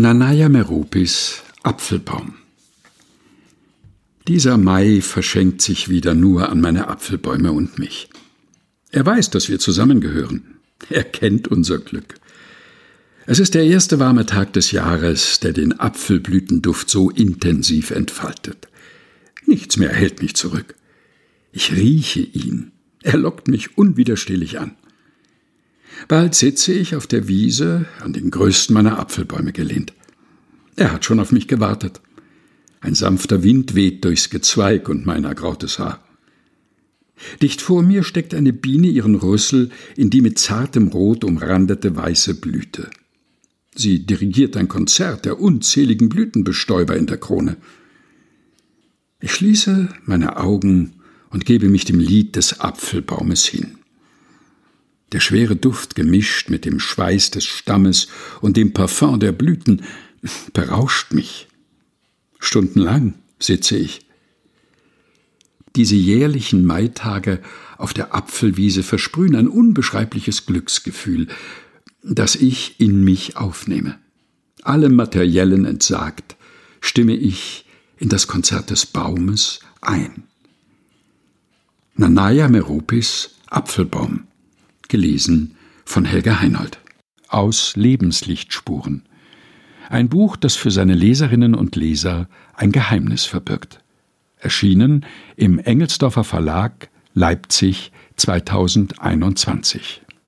Nanaya Meropis Apfelbaum Dieser Mai verschenkt sich wieder nur an meine Apfelbäume und mich. Er weiß, dass wir zusammengehören. Er kennt unser Glück. Es ist der erste warme Tag des Jahres, der den Apfelblütenduft so intensiv entfaltet. Nichts mehr hält mich zurück. Ich rieche ihn. Er lockt mich unwiderstehlich an. Bald sitze ich auf der Wiese, an den größten meiner Apfelbäume gelehnt. Er hat schon auf mich gewartet. Ein sanfter Wind weht durchs Gezweig und mein ergrautes Haar. Dicht vor mir steckt eine Biene ihren Rüssel in die mit zartem Rot umrandete weiße Blüte. Sie dirigiert ein Konzert der unzähligen Blütenbestäuber in der Krone. Ich schließe meine Augen und gebe mich dem Lied des Apfelbaumes hin. Der schwere Duft gemischt mit dem Schweiß des Stammes und dem Parfum der Blüten berauscht mich. Stundenlang sitze ich. Diese jährlichen Maitage auf der Apfelwiese versprühen ein unbeschreibliches Glücksgefühl, das ich in mich aufnehme. Allem Materiellen entsagt, stimme ich in das Konzert des Baumes ein. Nanaya Meropis Apfelbaum Gelesen von Helga Heinold. Aus Lebenslichtspuren. Ein Buch, das für seine Leserinnen und Leser ein Geheimnis verbirgt. Erschienen im Engelsdorfer Verlag Leipzig 2021.